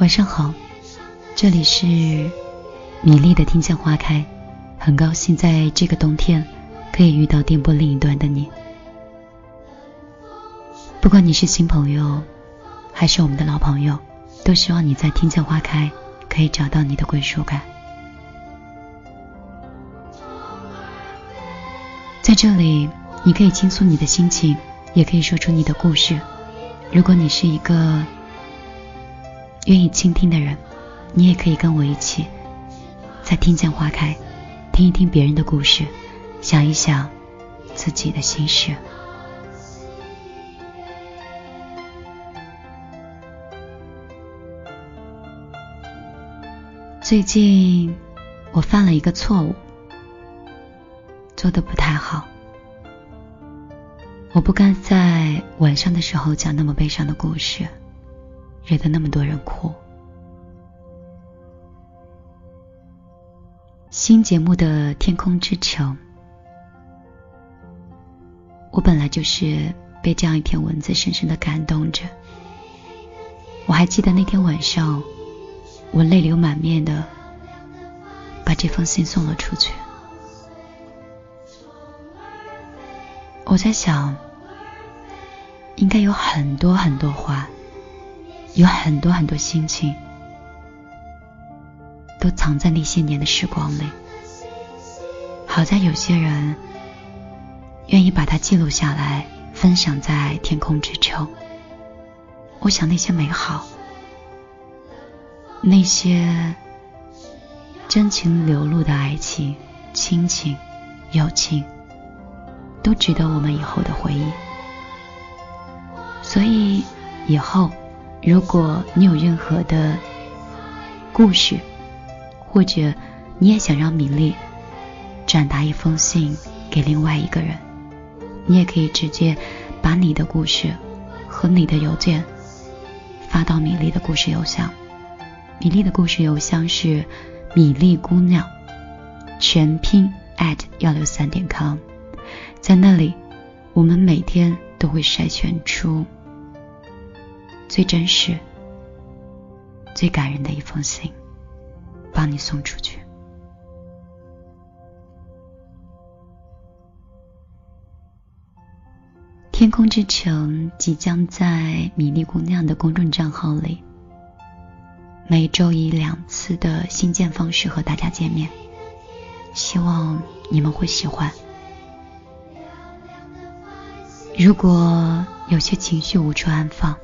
晚上好，这里是米粒的听见花开，很高兴在这个冬天可以遇到电波另一端的你。不管你是新朋友，还是我们的老朋友，都希望你在听见花开可以找到你的归属感。在这里，你可以倾诉你的心情，也可以说出你的故事。如果你是一个愿意倾听的人，你也可以跟我一起，在听见花开，听一听别人的故事，想一想自己的心事。最近我犯了一个错误。做的不太好，我不该在晚上的时候讲那么悲伤的故事，惹得那么多人哭。新节目的《天空之城》，我本来就是被这样一篇文字深深的感动着。我还记得那天晚上，我泪流满面的把这封信送了出去。我在想，应该有很多很多话，有很多很多心情，都藏在那些年的时光里。好在有些人愿意把它记录下来，分享在天空之城。我想那些美好，那些真情流露的爱情、亲情、友情。都值得我们以后的回忆。所以以后，如果你有任何的故事，或者你也想让米粒转达一封信给另外一个人，你也可以直接把你的故事和你的邮件发到米粒的故事邮箱。米粒的故事邮箱是米粒姑娘全拼 at 幺六三点 com。在那里，我们每天都会筛选出最真实、最感人的一封信，帮你送出去。天空之城即将在米粒姑娘的公众账号里，每周以两次的新建方式和大家见面，希望你们会喜欢。如果有些情绪无处安放，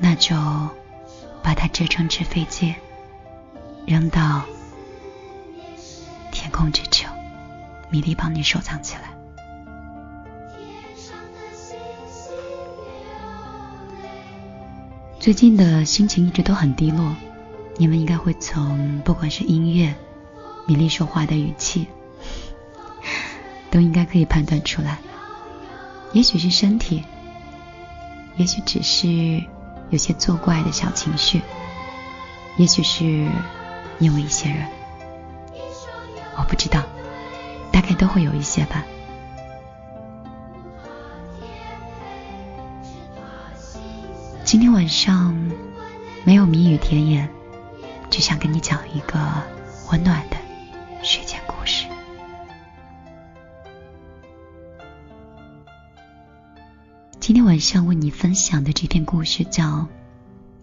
那就把它折成纸飞机，扔到天空之城，米粒帮你收藏起来。最近的心情一直都很低落，你们应该会从不管是音乐、米粒说话的语气，都应该可以判断出来。也许是身体，也许只是有些作怪的小情绪，也许是因为一些人，我不知道，大概都会有一些吧。今天晚上没有谜语甜言，只想跟你讲一个温暖的睡前故事。今天晚上为你分享的这篇故事叫《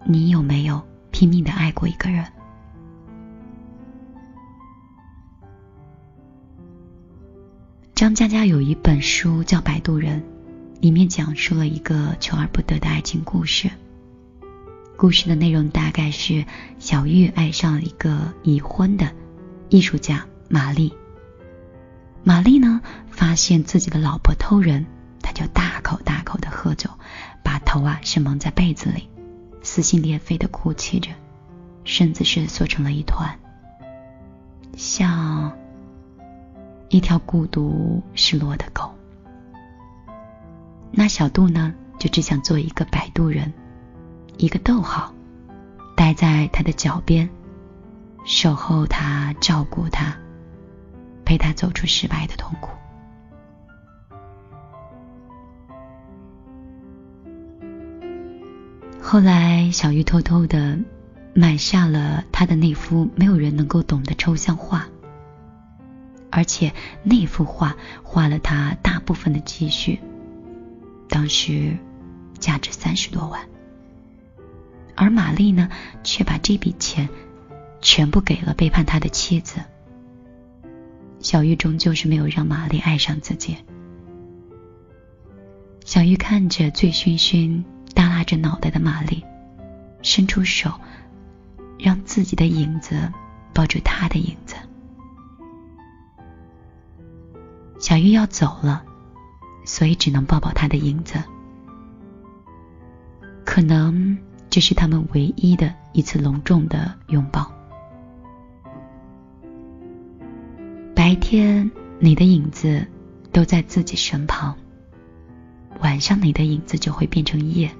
你有没有拼命的爱过一个人》。张嘉佳有一本书叫《摆渡人》，里面讲述了一个求而不得的爱情故事。故事的内容大概是小玉爱上了一个已婚的艺术家玛丽。玛丽呢，发现自己的老婆偷人。他就大口大口的喝酒，把头啊是蒙在被子里，撕心裂肺的哭泣着，身子是缩成了一团，像一条孤独失落的狗。那小杜呢，就只想做一个摆渡人，一个逗号，待在他的脚边，守候他，照顾他，陪他走出失败的痛苦。后来，小玉偷偷的买下了他的那幅没有人能够懂的抽象画，而且那幅画花了他大部分的积蓄，当时价值三十多万。而玛丽呢，却把这笔钱全部给了背叛他的妻子。小玉终究是没有让玛丽爱上自己。小玉看着醉醺醺、耷拉着脑袋的玛丽，伸出手。让自己的影子抱住他的影子。小玉要走了，所以只能抱抱他的影子。可能这是他们唯一的一次隆重的拥抱。白天，你的影子都在自己身旁；晚上，你的影子就会变成夜，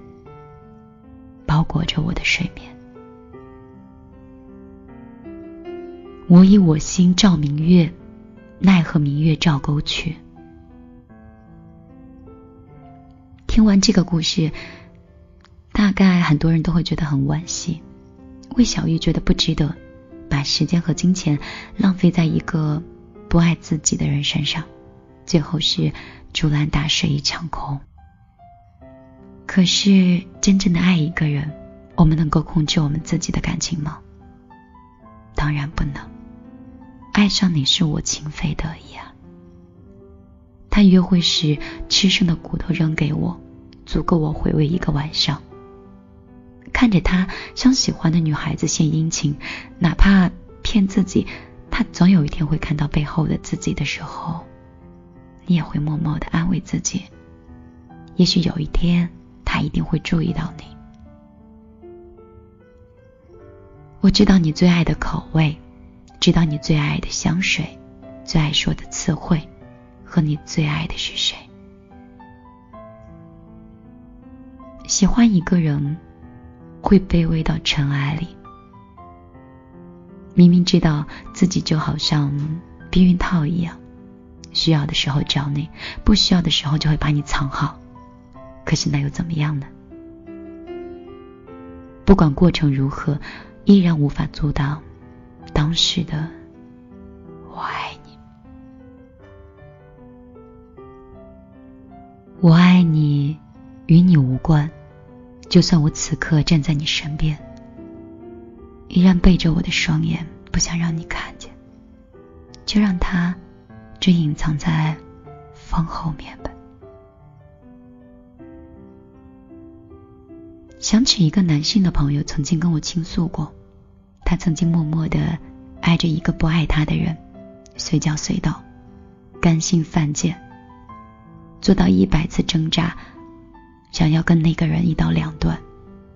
包裹着我的睡眠。我以我心照明月，奈何明月照沟渠。听完这个故事，大概很多人都会觉得很惋惜。魏小玉觉得不值得把时间和金钱浪费在一个不爱自己的人身上，最后是竹篮打水一场空。可是，真正的爱一个人，我们能够控制我们自己的感情吗？当然不能。爱上你是我情非得已啊！他约会时吃剩的骨头扔给我，足够我回味一个晚上。看着他向喜欢的女孩子献殷勤，哪怕骗自己，他总有一天会看到背后的自己的时候，你也会默默的安慰自己，也许有一天他一定会注意到你。我知道你最爱的口味。知道你最爱的香水，最爱说的词汇，和你最爱的是谁？喜欢一个人，会卑微到尘埃里。明明知道自己就好像避孕套一样，需要的时候找你，不需要的时候就会把你藏好。可是那又怎么样呢？不管过程如何，依然无法阻挡。当时的我爱你，我爱你，与你无关。就算我此刻站在你身边，依然背着我的双眼，不想让你看见，就让它只隐藏在风后面吧。想起一个男性的朋友曾经跟我倾诉过。他曾经默默的爱着一个不爱他的人，随叫随到，甘心犯贱，做到一百次挣扎，想要跟那个人一刀两断，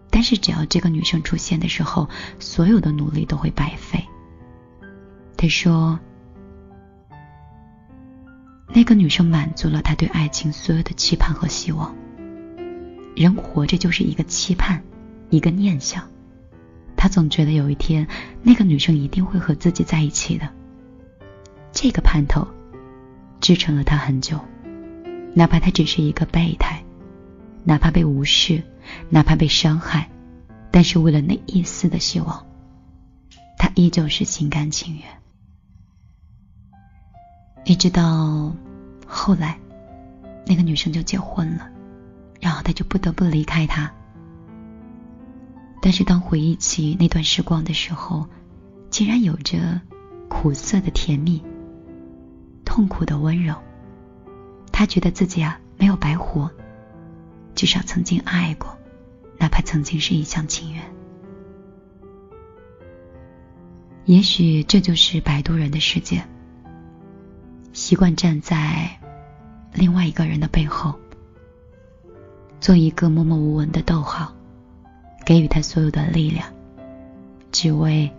但是只要这个女生出现的时候，所有的努力都会白费。他说，那个女生满足了他对爱情所有的期盼和希望。人活着就是一个期盼，一个念想。他总觉得有一天，那个女生一定会和自己在一起的。这个盼头支撑了他很久，哪怕他只是一个备胎，哪怕被无视，哪怕被伤害，但是为了那一丝的希望，他依旧是心甘情愿。一直到后来，那个女生就结婚了，然后他就不得不离开他。但是当回忆起那段时光的时候，竟然有着苦涩的甜蜜，痛苦的温柔。他觉得自己啊没有白活，至少曾经爱过，哪怕曾经是一厢情愿。也许这就是摆渡人的世界，习惯站在另外一个人的背后，做一个默默无闻的逗号。给予他所有的力量，只为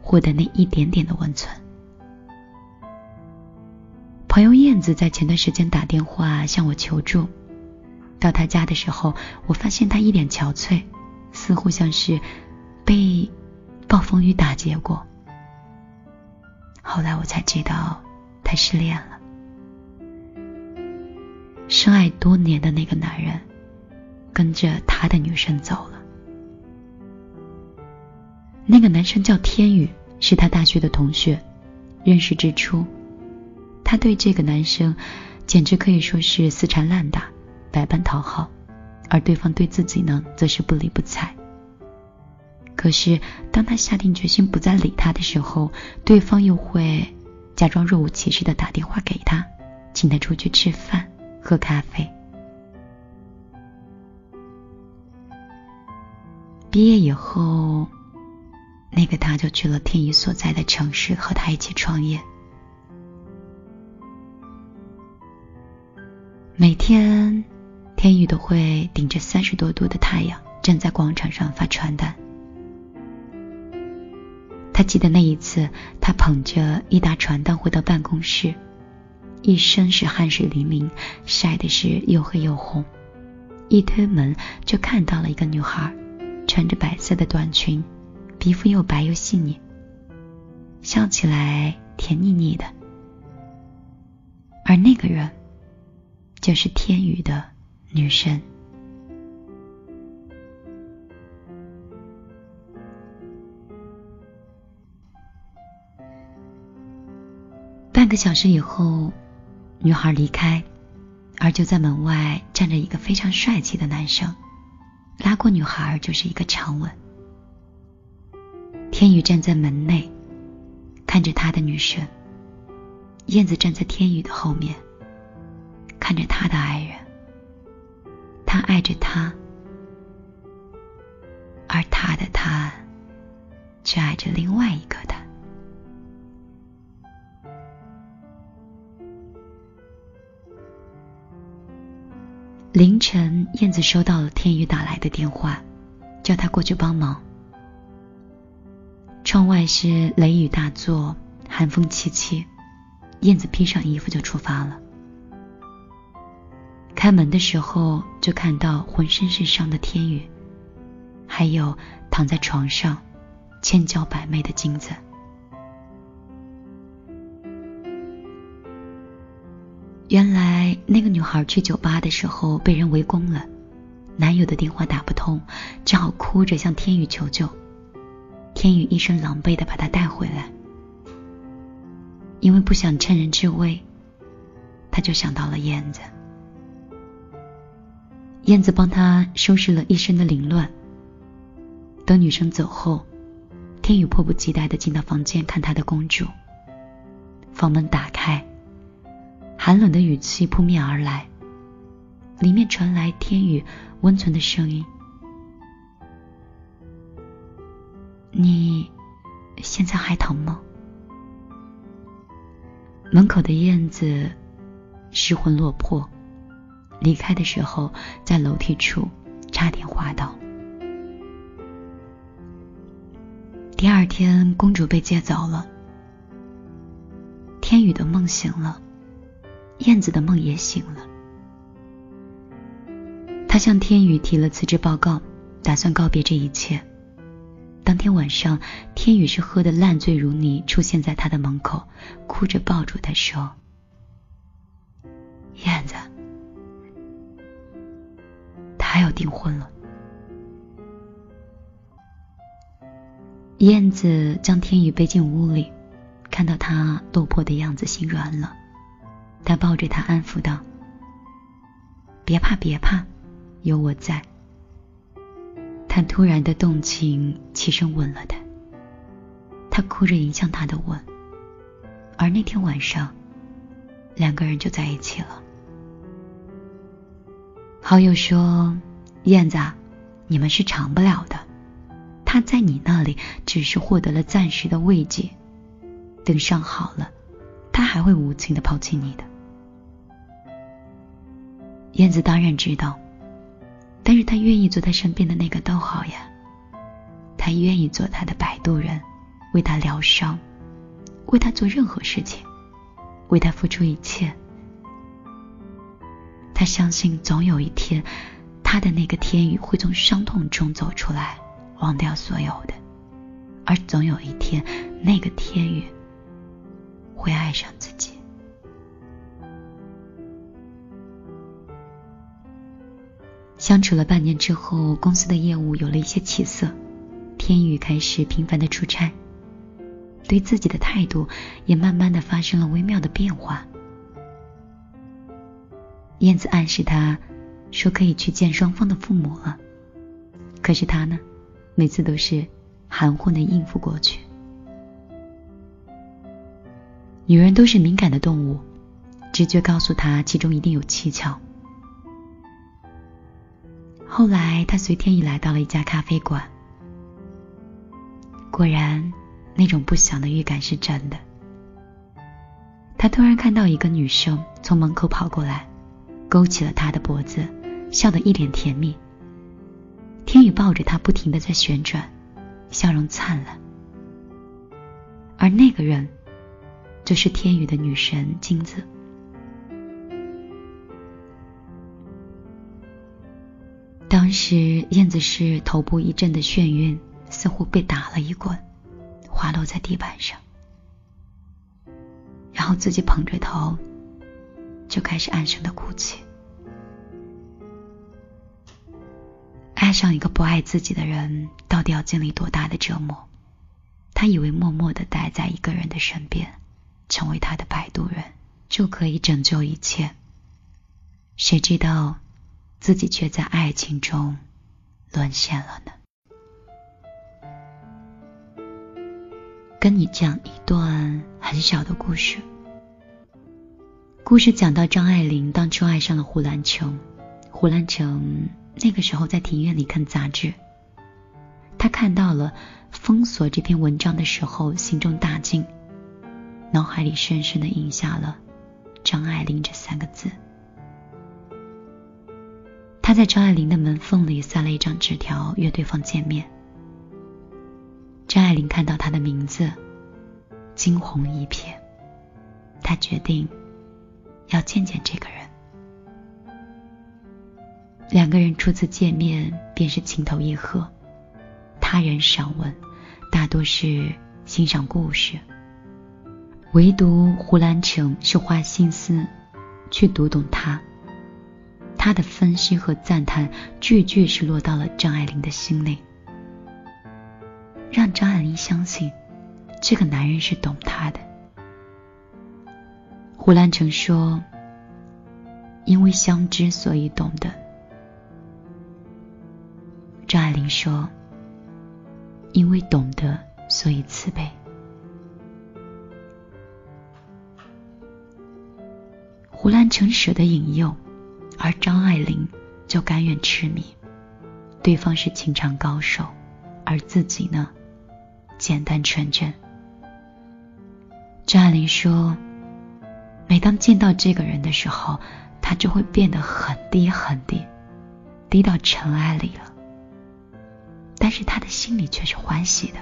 获得那一点点的温存。朋友燕子在前段时间打电话向我求助，到他家的时候，我发现他一脸憔悴，似乎像是被暴风雨打劫过。后来我才知道，他失恋了，深爱多年的那个男人，跟着他的女生走了。那个男生叫天宇，是他大学的同学。认识之初，他对这个男生简直可以说是死缠烂打，百般讨好，而对方对自己呢，则是不理不睬。可是当他下定决心不再理他的时候，对方又会假装若无其事的打电话给他，请他出去吃饭、喝咖啡。毕业以后。那个他就去了天宇所在的城市，和他一起创业。每天，天宇都会顶着三十多度的太阳，站在广场上发传单。他记得那一次，他捧着一沓传单回到办公室，一身是汗水淋淋，晒的是又黑又红。一推门就看到了一个女孩，穿着白色的短裙。皮肤又白又细腻，笑起来甜腻腻的。而那个人，就是天宇的女神。半个小时以后，女孩离开，而就在门外站着一个非常帅气的男生，拉过女孩就是一个长吻。天宇站在门内，看着他的女神。燕子站在天宇的后面，看着他的爱人。他爱着他，而他的他，却爱着另外一个他。凌晨，燕子收到了天宇打来的电话，叫他过去帮忙。窗外是雷雨大作，寒风凄凄。燕子披上衣服就出发了。开门的时候，就看到浑身是伤的天宇，还有躺在床上千娇百媚的镜子。原来那个女孩去酒吧的时候被人围攻了，男友的电话打不通，只好哭着向天宇求救。天宇一身狼狈的把她带回来，因为不想趁人之危，他就想到了燕子。燕子帮他收拾了一身的凌乱。等女生走后，天宇迫不及待的进到房间看他的公主。房门打开，寒冷的语气扑面而来，里面传来天宇温存的声音。你现在还疼吗？门口的燕子失魂落魄，离开的时候在楼梯处差点滑倒。第二天，公主被接走了，天宇的梦醒了，燕子的梦也醒了。他向天宇提了辞职报告，打算告别这一切。当天晚上，天宇是喝得烂醉如泥，出现在他的门口，哭着抱住他说：“燕子，他要订婚了。”燕子将天宇背进屋里，看到他落魄的样子，心软了。他抱着他安抚道：“别怕，别怕，有我在。”他突然的动情，起身吻了他。他哭着迎向他的吻，而那天晚上，两个人就在一起了。好友说：“燕子，你们是长不了的。他在你那里只是获得了暂时的慰藉，等伤好了，他还会无情的抛弃你的。”燕子当然知道。但是他愿意做他身边的那个逗号呀，他愿意做他的摆渡人，为他疗伤，为他做任何事情，为他付出一切。他相信总有一天，他的那个天宇会从伤痛中走出来，忘掉所有的，而总有一天，那个天宇会爱上自己。相处了半年之后，公司的业务有了一些起色，天宇开始频繁的出差，对自己的态度也慢慢的发生了微妙的变化。燕子暗示他，说可以去见双方的父母了，可是他呢，每次都是含混的应付过去。女人都是敏感的动物，直觉告诉她其中一定有蹊跷。后来，他随天意来到了一家咖啡馆，果然，那种不祥的预感是真的。他突然看到一个女生从门口跑过来，勾起了他的脖子，笑得一脸甜蜜。天宇抱着她，不停的在旋转，笑容灿烂。而那个人，就是天宇的女神金子。当时燕子是头部一阵的眩晕，似乎被打了一棍，滑落在地板上，然后自己捧着头，就开始暗声的哭泣。爱上一个不爱自己的人，到底要经历多大的折磨？他以为默默的待在一个人的身边，成为他的摆渡人，就可以拯救一切。谁知道？自己却在爱情中沦陷了呢。跟你讲一段很小的故事。故事讲到张爱玲当初爱上了胡兰成，胡兰成那个时候在庭院里看杂志，他看到了封锁这篇文章的时候，心中大惊，脑海里深深的印下了张爱玲这三个字。他在张爱玲的门缝里塞了一张纸条，约对方见面。张爱玲看到他的名字，惊鸿一瞥。他决定要见见这个人。两个人初次见面便是情投意合。他人赏文，大多是欣赏故事，唯独胡兰成是花心思去读懂他。他的分析和赞叹，句句是落到了张爱玲的心里，让张爱玲相信这个男人是懂她的。胡兰成说：“因为相知，所以懂得。”张爱玲说：“因为懂得，所以慈悲。”胡兰成舍得引诱。而张爱玲就甘愿痴迷，对方是情场高手，而自己呢，简单纯真。张爱玲说，每当见到这个人的时候，他就会变得很低很低，低到尘埃里了。但是他的心里却是欢喜的，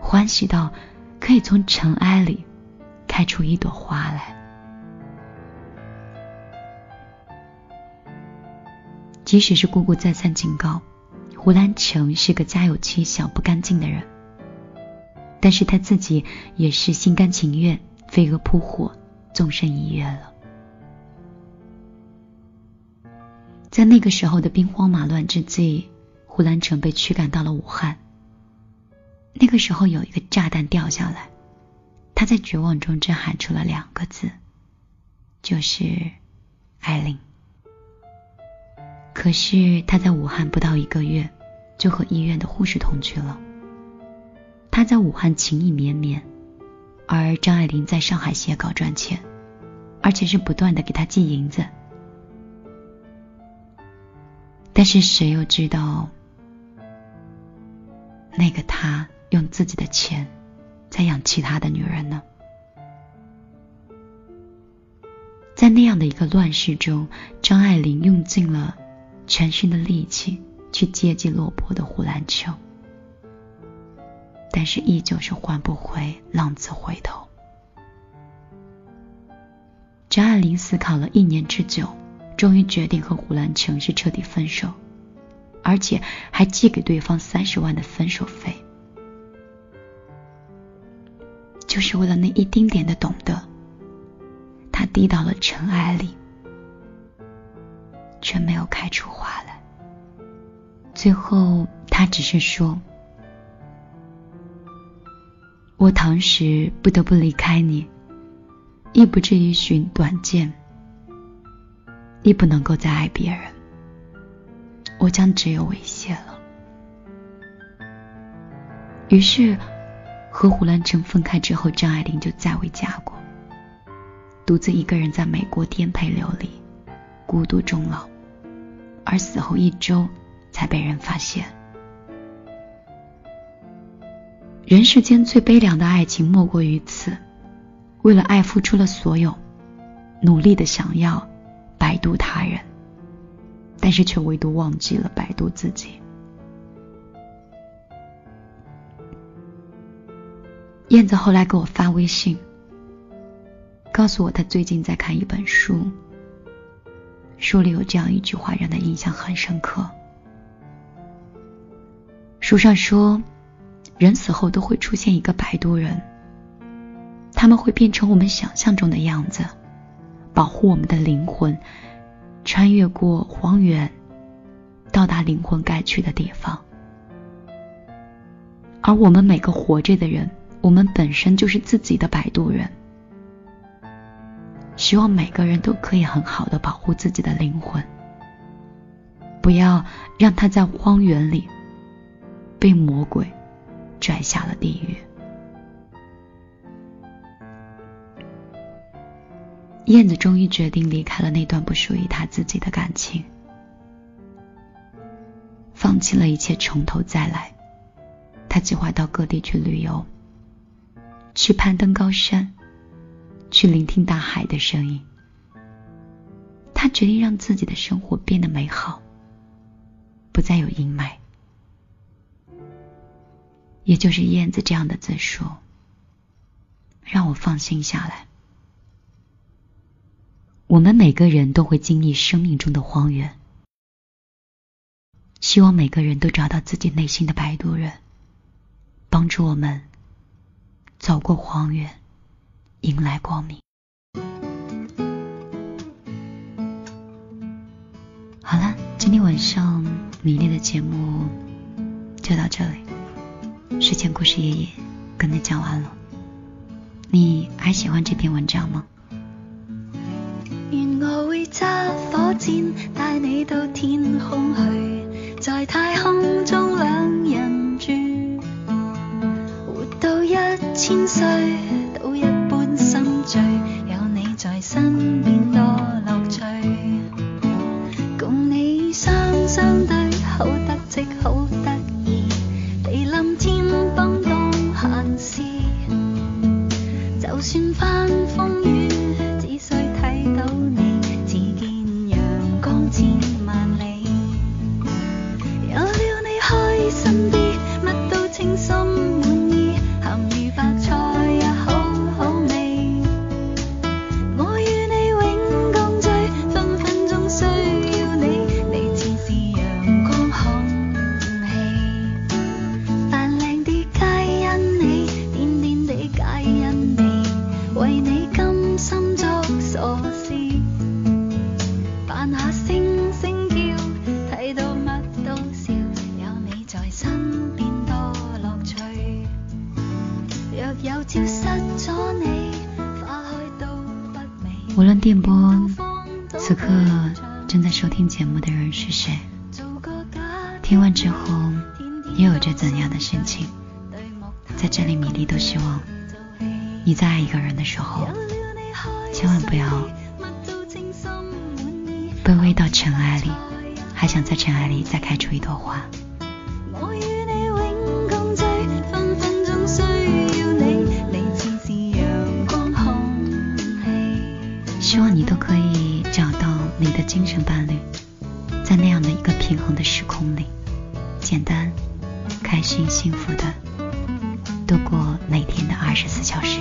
欢喜到可以从尘埃里开出一朵花来。即使是姑姑再三警告，胡兰成是个家有妻小、不干净的人，但是他自己也是心甘情愿飞蛾扑火，纵身一跃了。在那个时候的兵荒马乱之际，胡兰成被驱赶到了武汉。那个时候有一个炸弹掉下来，他在绝望中只喊出了两个字，就是艾琳。可是他在武汉不到一个月，就和医院的护士同居了。他在武汉情意绵绵，而张爱玲在上海写稿赚钱，而且是不断的给他寄银子。但是谁又知道，那个他用自己的钱在养其他的女人呢？在那样的一个乱世中，张爱玲用尽了。全身的力气去接济落魄的胡兰成，但是依旧是换不回浪子回头。张爱玲思考了一年之久，终于决定和胡兰成是彻底分手，而且还寄给对方三十万的分手费，就是为了那一丁点的懂得。他低到了尘埃里。却没有开出花来。最后，他只是说：“我唐时不得不离开你，亦不至于寻短见，亦不能够再爱别人，我将只有猥亵了。”于是，和胡兰成分开之后，张爱玲就再未嫁过，独自一个人在美国颠沛流离，孤独终老，而死后一周才被人发现。人世间最悲凉的爱情莫过于此：为了爱付出了所有，努力的想要摆渡他人，但是却唯独忘记了摆渡自己。燕子后来给我发微信，告诉我她最近在看一本书，书里有这样一句话让他印象很深刻。书上说，人死后都会出现一个摆渡人，他们会变成我们想象中的样子，保护我们的灵魂，穿越过荒原，到达灵魂该去的地方，而我们每个活着的人。我们本身就是自己的摆渡人，希望每个人都可以很好的保护自己的灵魂，不要让他在荒原里被魔鬼拽下了地狱。燕子终于决定离开了那段不属于他自己的感情，放弃了一切，从头再来。他计划到各地去旅游。去攀登高山，去聆听大海的声音。他决定让自己的生活变得美好，不再有阴霾。也就是燕子这样的自述，让我放心下来。我们每个人都会经历生命中的荒原，希望每个人都找到自己内心的摆渡人，帮助我们。走过荒原，迎来光明。好了，今天晚上米粒的节目就到这里。睡前故事爷爷跟你讲完了，你还喜欢这篇文章吗？愿我会揸火箭带你到天空去，在太空中两人住。活到一千岁身边多乐趣。共你双双对，好得戚好得无论电波此刻正在收听节目的人是谁，听完之后又有着怎样的心情？在这里，米粒都希望你在爱一个人的时候，千万不要卑微到尘埃里，还想在尘埃里再开出一朵花。希望你都可以找到你的精神伴侣，在那样的一个平衡的时空里，简单、开心、幸福的度过每天的二十四小时。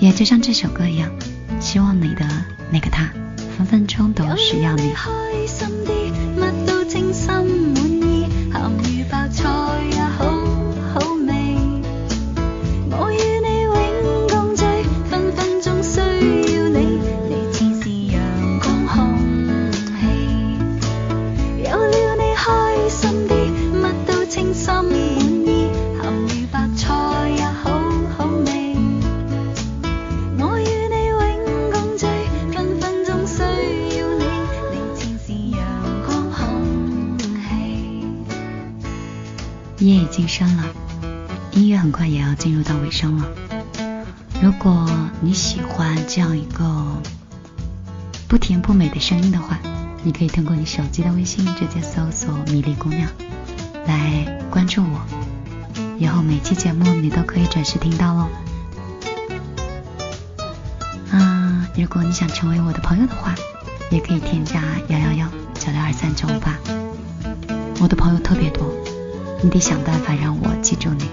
也就像这首歌一样，希望你的那个他，分分钟都需要你。声音的话，你可以通过你手机的微信直接搜索“米粒姑娘”来关注我，以后每期节目你都可以准时听到喽。嗯，如果你想成为我的朋友的话，也可以添加幺幺幺九六二三九五八。我的朋友特别多。你得想办法让我记住你。